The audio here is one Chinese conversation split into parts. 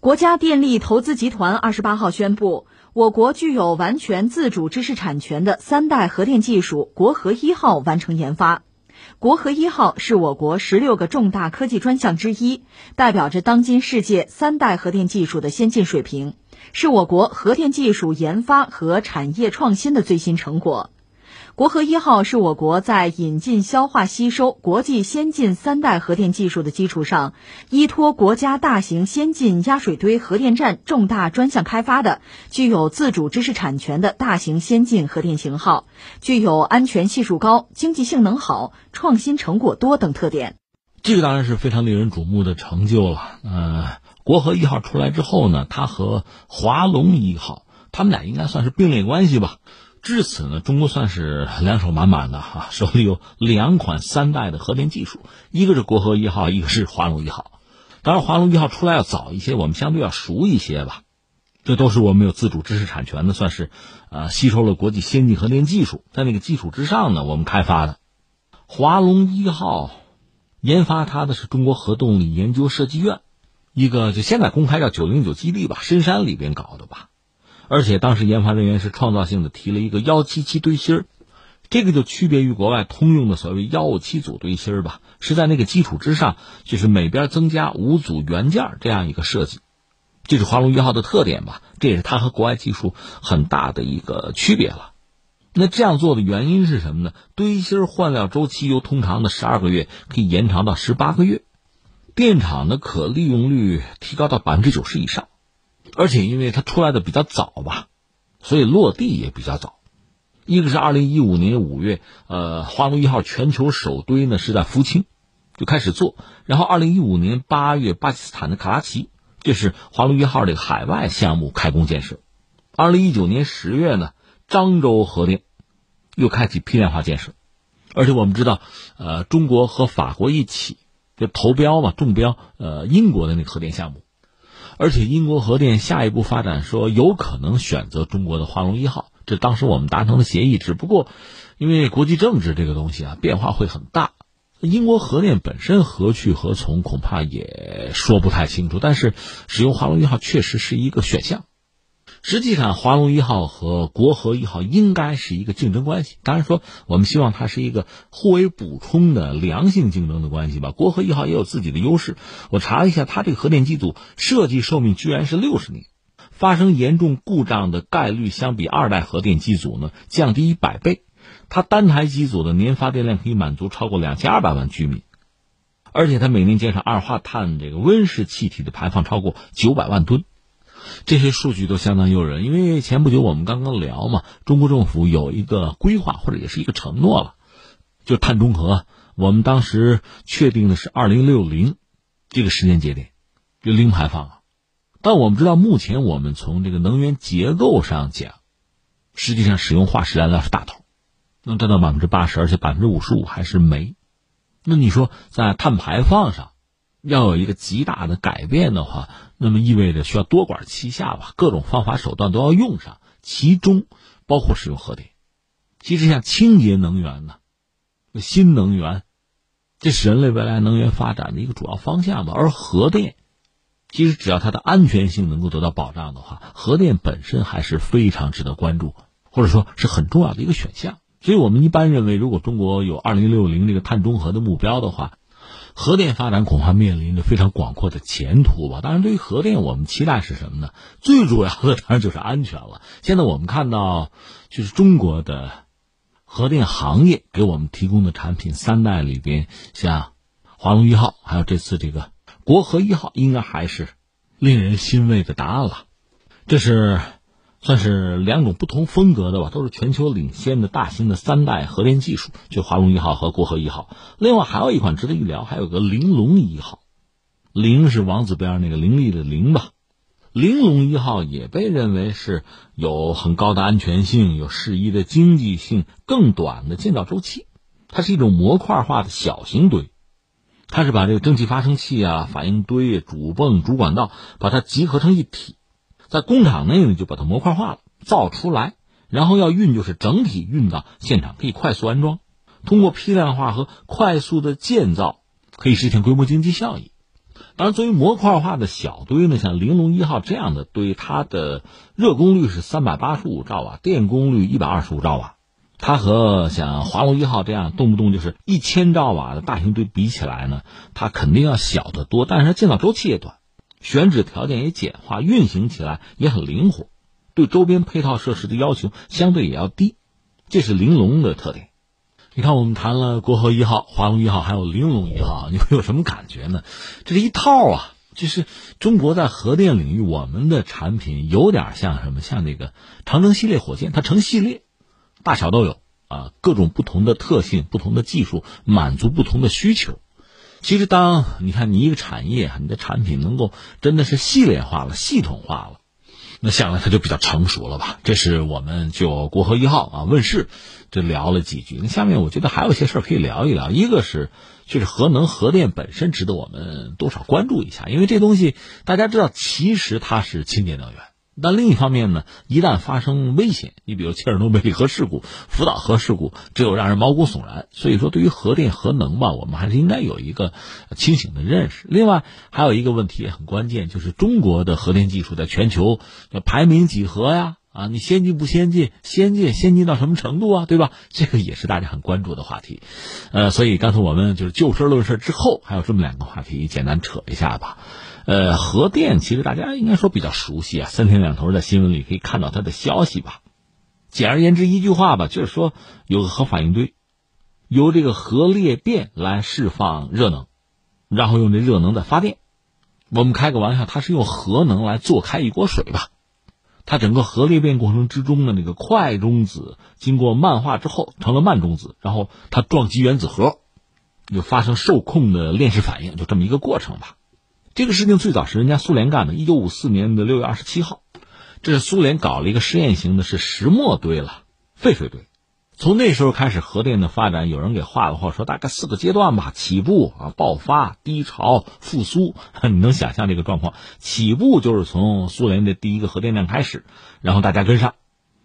国家电力投资集团二十八号宣布，我国具有完全自主知识产权的三代核电技术“国核一号”完成研发。国核一号是我国十六个重大科技专项之一，代表着当今世界三代核电技术的先进水平，是我国核电技术研发和产业创新的最新成果。国核一号是我国在引进、消化、吸收国际先进三代核电技术的基础上，依托国家大型先进压水堆核电站重大专项开发的具有自主知识产权的大型先进核电型号，具有安全系数高、经济性能好、创新成果多等特点。这个当然是非常令人瞩目的成就了。呃，国核一号出来之后呢，它和华龙一号，他们俩应该算是并列关系吧。至此呢，中国算是两手满满的哈，手里有两款三代的核电技术，一个是国核一号，一个是华龙一号。当然，华龙一号出来要早一些，我们相对要熟一些吧。这都是我们有自主知识产权的，算是呃吸收了国际先进核电技术，在那个基础之上呢，我们开发的。华龙一号研发它的是中国核动力研究设计院，一个就现在公开叫九零九基地吧，深山里边搞的吧。而且当时研发人员是创造性的提了一个幺七七堆芯儿，这个就区别于国外通用的所谓幺五七组堆芯儿吧，是在那个基础之上，就是每边增加五组元件这样一个设计，这是华龙一号的特点吧，这也是它和国外技术很大的一个区别了。那这样做的原因是什么呢？堆芯换料周期由通常的十二个月可以延长到十八个月，电厂的可利用率提高到百分之九十以上。而且因为它出来的比较早吧，所以落地也比较早。一个是二零一五年五月，呃，华龙一号全球首堆呢是在福清就开始做，然后二零一五年八月，巴基斯坦的卡拉奇，这是华龙一号这个海外项目开工建设。二零一九年十月呢，漳州核电又开启批量化建设，而且我们知道，呃，中国和法国一起就投标嘛，中标呃英国的那个核电项目。而且英国核电下一步发展说有可能选择中国的华龙一号，这当时我们达成的协议。只不过，因为国际政治这个东西啊变化会很大，英国核电本身何去何从恐怕也说不太清楚。但是使用华龙一号确实是一个选项。实际上，华龙一号和国和一号应该是一个竞争关系。当然说，我们希望它是一个互为补充的良性竞争的关系吧。国和一号也有自己的优势。我查了一下，它这个核电机组设计寿命居然是六十年，发生严重故障的概率相比二代核电机组呢降低一百倍。它单台机组的年发电量可以满足超过两千二百万居民，而且它每年减少二氧化碳这个温室气体的排放超过九百万吨。这些数据都相当诱人，因为前不久我们刚刚聊嘛，中国政府有一个规划或者也是一个承诺了，就碳中和。我们当时确定的是二零六零这个时间节点，就零排放啊。但我们知道，目前我们从这个能源结构上讲，实际上使用化石燃料是大头，能占到百分之八十，而且百分之五十五还是煤。那你说在碳排放上要有一个极大的改变的话？那么意味着需要多管齐下吧，各种方法手段都要用上，其中包括使用核电。其实像清洁能源呢，新能源，这是人类未来能源发展的一个主要方向吧。而核电，其实只要它的安全性能够得到保障的话，核电本身还是非常值得关注，或者说是很重要的一个选项。所以我们一般认为，如果中国有二零六零这个碳中和的目标的话。核电发展恐怕面临着非常广阔的前途吧。当然，对于核电，我们期待是什么呢？最主要的当然就是安全了。现在我们看到，就是中国的核电行业给我们提供的产品三代里边，像华龙一号，还有这次这个国核一号，应该还是令人欣慰的答案了。这是。算是两种不同风格的吧，都是全球领先的大型的三代核电技术，就华龙一号和国和一号。另外还有一款值得一聊，还有个玲珑一号，玲是王子边那个伶俐的玲吧。玲珑一号也被认为是有很高的安全性，有适宜的经济性，更短的建造周期。它是一种模块化的小型堆，它是把这个蒸汽发生器啊、反应堆、主泵、主管道，把它集合成一体。在工厂内呢，就把它模块化了，造出来，然后要运就是整体运到现场，可以快速安装。通过批量化和快速的建造，可以实现规模经济效益。当然，作为模块化的小堆呢，像玲珑一号这样的堆，它的热功率是三百八十五兆瓦，电功率一百二十五兆瓦。它和像华龙一号这样动不动就是一千兆瓦的大型堆比起来呢，它肯定要小得多。但是它建造周期也短，选址条件也简化，运行起来也很灵活，对周边配套设施的要求相对也要低，这是玲珑的特点。你看，我们谈了国和一号、华龙一号，还有玲珑一号，你会有什么感觉呢？这是一套啊，就是中国在核电领域，我们的产品有点像什么？像那个长征系列火箭，它成系列，大小都有啊，各种不同的特性、不同的技术，满足不同的需求。其实，当你看你一个产业，你的产品能够真的是系列化了、系统化了。那想来它就比较成熟了吧？这是我们就国和一号啊问世，就聊了几句。那下面我觉得还有一些事儿可以聊一聊。一个是，就是核能核电本身值得我们多少关注一下，因为这东西大家知道，其实它是清洁能源。但另一方面呢，一旦发生危险，你比如切尔诺贝利核事故、福岛核事故，只有让人毛骨悚然。所以说，对于核电核能吧，我们还是应该有一个清醒的认识。另外，还有一个问题也很关键，就是中国的核电技术在全球排名几何呀？啊，你先进不先进？先进，先进到什么程度啊？对吧？这个也是大家很关注的话题。呃，所以刚才我们就是就事论事之后，还有这么两个话题，简单扯一下吧。呃，核电其实大家应该说比较熟悉啊，三天两头在新闻里可以看到它的消息吧。简而言之一句话吧，就是说有个核反应堆，由这个核裂变来释放热能，然后用这热能再发电。我们开个玩笑，它是用核能来做开一锅水吧。它整个核裂变过程之中的那个快中子经过慢化之后成了慢中子，然后它撞击原子核，就发生受控的链式反应，就这么一个过程吧。这个事情最早是人家苏联干的，一九五四年的六月二十七号，这是苏联搞了一个试验型的，是石墨堆了，废水堆。从那时候开始，核电的发展，有人给画了画，说大概四个阶段吧：起步啊，爆发、低潮、复苏。你能想象这个状况？起步就是从苏联的第一个核电站开始，然后大家跟上。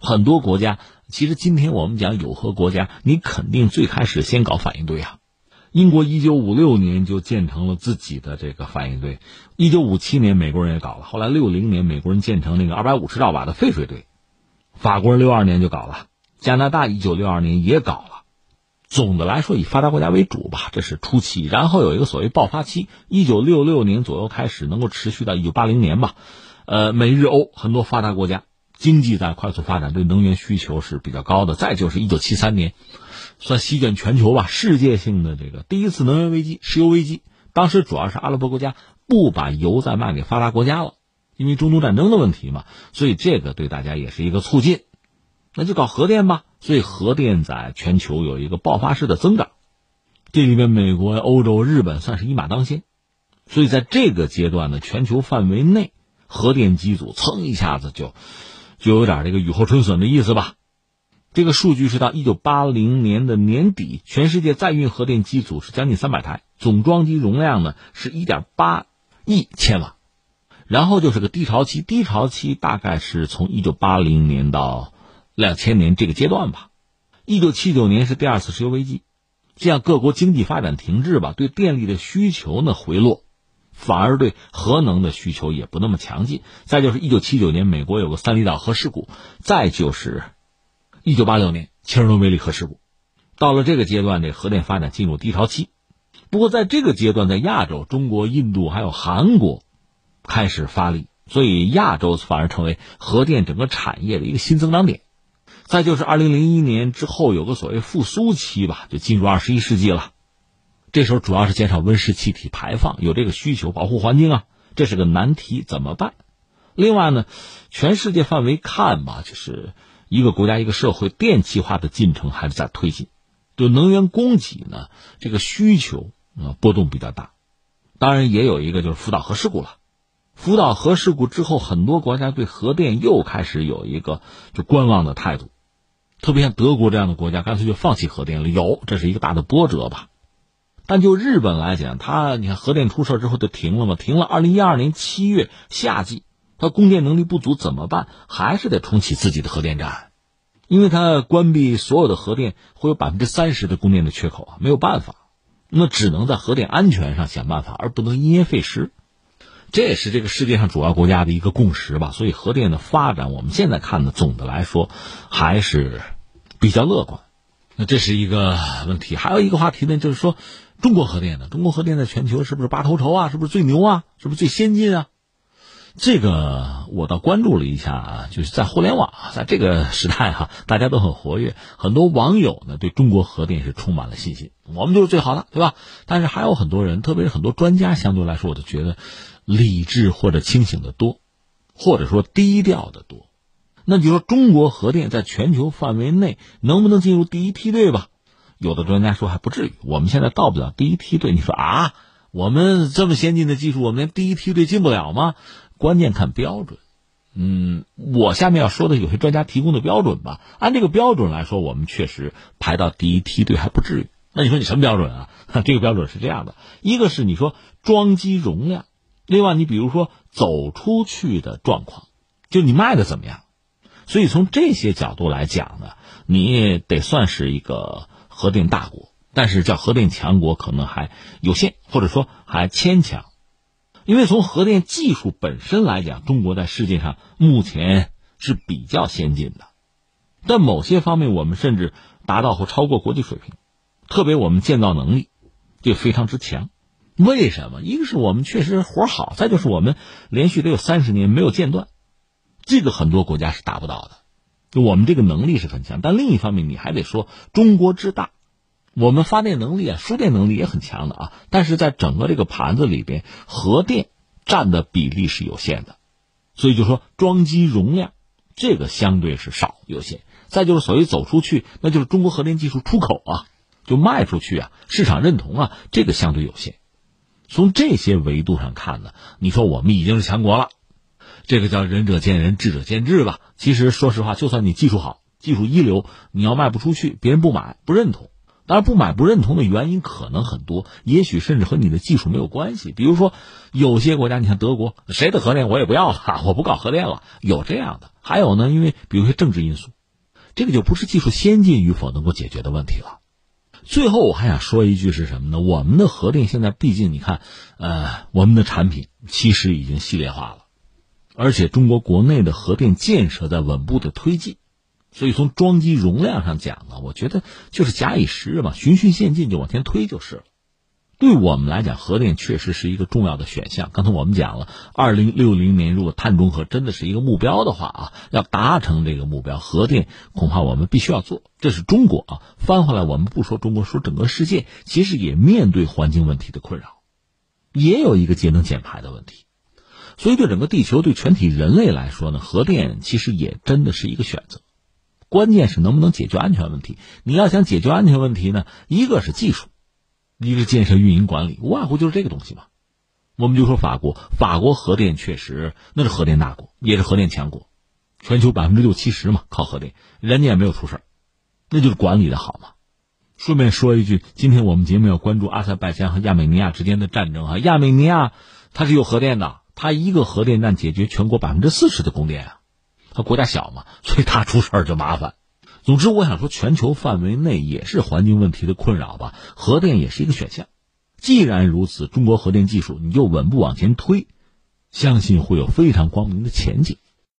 很多国家，其实今天我们讲有核国家，你肯定最开始先搞反应堆啊。英国一九五六年就建成了自己的这个反应堆，一九五七年美国人也搞了，后来六零年美国人建成那个二百五十兆瓦的废水堆，法国人六二年就搞了，加拿大一九六二年也搞了。总的来说以发达国家为主吧，这是初期，然后有一个所谓爆发期，一九六六年左右开始，能够持续到一九八零年吧。呃，美日欧很多发达国家经济在快速发展，对能源需求是比较高的。再就是一九七三年。算席卷全球吧，世界性的这个第一次能源危机，石油危机。当时主要是阿拉伯国家不把油再卖给发达国家了，因为中东战争的问题嘛，所以这个对大家也是一个促进。那就搞核电吧，所以核电在全球有一个爆发式的增长。这里面，美国、欧洲、日本算是一马当先，所以在这个阶段呢，全球范围内核电机组噌一下子就就有点这个雨后春笋的意思吧。这个数据是到一九八零年的年底，全世界在运核电机组是将近三百台，总装机容量呢是一点八亿千瓦。然后就是个低潮期，低潮期大概是从一九八零年到两千年这个阶段吧。一九七九年是第二次石油危机，这样各国经济发展停滞吧，对电力的需求呢回落，反而对核能的需求也不那么强劲。再就是一九七九年美国有个三里岛核事故，再就是。一九八六年切尔诺贝利核事故，到了这个阶段，这核电发展进入低潮期。不过，在这个阶段，在亚洲，中国、印度还有韩国开始发力，所以亚洲反而成为核电整个产业的一个新增长点。再就是二零零一年之后，有个所谓复苏期吧，就进入二十一世纪了。这时候主要是减少温室气体排放，有这个需求，保护环境啊，这是个难题，怎么办？另外呢，全世界范围看吧，就是。一个国家、一个社会电气化的进程还是在推进，就能源供给呢，这个需求啊波动比较大。当然，也有一个就是福岛核事故了。福岛核事故之后，很多国家对核电又开始有一个就观望的态度，特别像德国这样的国家，干脆就放弃核电了。有，这是一个大的波折吧。但就日本来讲，它你看核电出事之后就停了嘛，停了。二零一二年七月夏季。它供电能力不足怎么办？还是得重启自己的核电站，因为它关闭所有的核电会有百分之三十的供电的缺口啊，没有办法。那只能在核电安全上想办法，而不能因噎废食。这也是这个世界上主要国家的一个共识吧。所以核电的发展，我们现在看的总的来说还是比较乐观。那这是一个问题，还有一个话题呢，就是说中国核电呢，中国核电在全球是不是拔头筹啊？是不是最牛啊？是不是最先进啊？这个我倒关注了一下啊，就是在互联网，在这个时代哈，大家都很活跃，很多网友呢对中国核电是充满了信心，我们就是最好的，对吧？但是还有很多人，特别是很多专家，相对来说，我就觉得理智或者清醒的多，或者说低调的多。那就说中国核电在全球范围内能不能进入第一梯队吧？有的专家说还不至于，我们现在到不了第一梯队。你说啊，我们这么先进的技术，我们连第一梯队进不了吗？关键看标准。嗯，我下面要说的有些专家提供的标准吧，按这个标准来说，我们确实排到第一梯队还不至于。那你说你什么标准啊？这个标准是这样的：一个是你说装机容量，另外你比如说走出去的状况，就你卖的怎么样。所以从这些角度来讲呢，你得算是一个核电大国，但是叫核电强国可能还有限，或者说还牵强，因为从核电技术本身来讲，中国在世界上目前是比较先进的，但某些方面我们甚至达到或超过国际水平，特别我们建造能力就非常之强。为什么？一个是我们确实活好，再就是我们连续得有三十年没有间断。这个很多国家是达不到的，就我们这个能力是很强，但另一方面你还得说中国之大，我们发电能力啊、输电能力也很强的啊，但是在整个这个盘子里边，核电占的比例是有限的，所以就说装机容量这个相对是少有限。再就是所谓走出去，那就是中国核电技术出口啊，就卖出去啊，市场认同啊，这个相对有限。从这些维度上看呢，你说我们已经是强国了。这个叫仁者见仁，智者见智吧。其实说实话，就算你技术好、技术一流，你要卖不出去，别人不买、不认同。当然，不买、不认同的原因可能很多，也许甚至和你的技术没有关系。比如说，有些国家，你看德国，谁的核电我也不要了，我不搞核电了，有这样的。还有呢，因为比如说政治因素，这个就不是技术先进与否能够解决的问题了。最后，我还想说一句是什么呢？我们的核电现在毕竟，你看，呃，我们的产品其实已经系列化了。而且中国国内的核电建设在稳步的推进，所以从装机容量上讲呢，我觉得就是假以时日嘛，循序渐进就往前推就是了。对我们来讲，核电确实是一个重要的选项。刚才我们讲了，二零六零年如果碳中和真的是一个目标的话啊，要达成这个目标，核电恐怕我们必须要做。这是中国啊，翻回来我们不说中国，说整个世界，其实也面对环境问题的困扰，也有一个节能减排的问题。所以，对整个地球、对全体人类来说呢，核电其实也真的是一个选择。关键是能不能解决安全问题。你要想解决安全问题呢，一个是技术，一个建设、运营、管理，无外乎就是这个东西嘛。我们就说法国，法国核电确实那是核电大国，也是核电强国，全球百分之六七十嘛靠核电，人家也没有出事那就是管理的好嘛。顺便说一句，今天我们节目要关注阿塞拜疆和亚美尼亚之间的战争啊，亚美尼亚它是有核电的。它一个核电站解决全国百分之四十的供电啊，它国家小嘛，所以它出事儿就麻烦。总之，我想说，全球范围内也是环境问题的困扰吧，核电也是一个选项。既然如此，中国核电技术你就稳步往前推，相信会有非常光明的前景。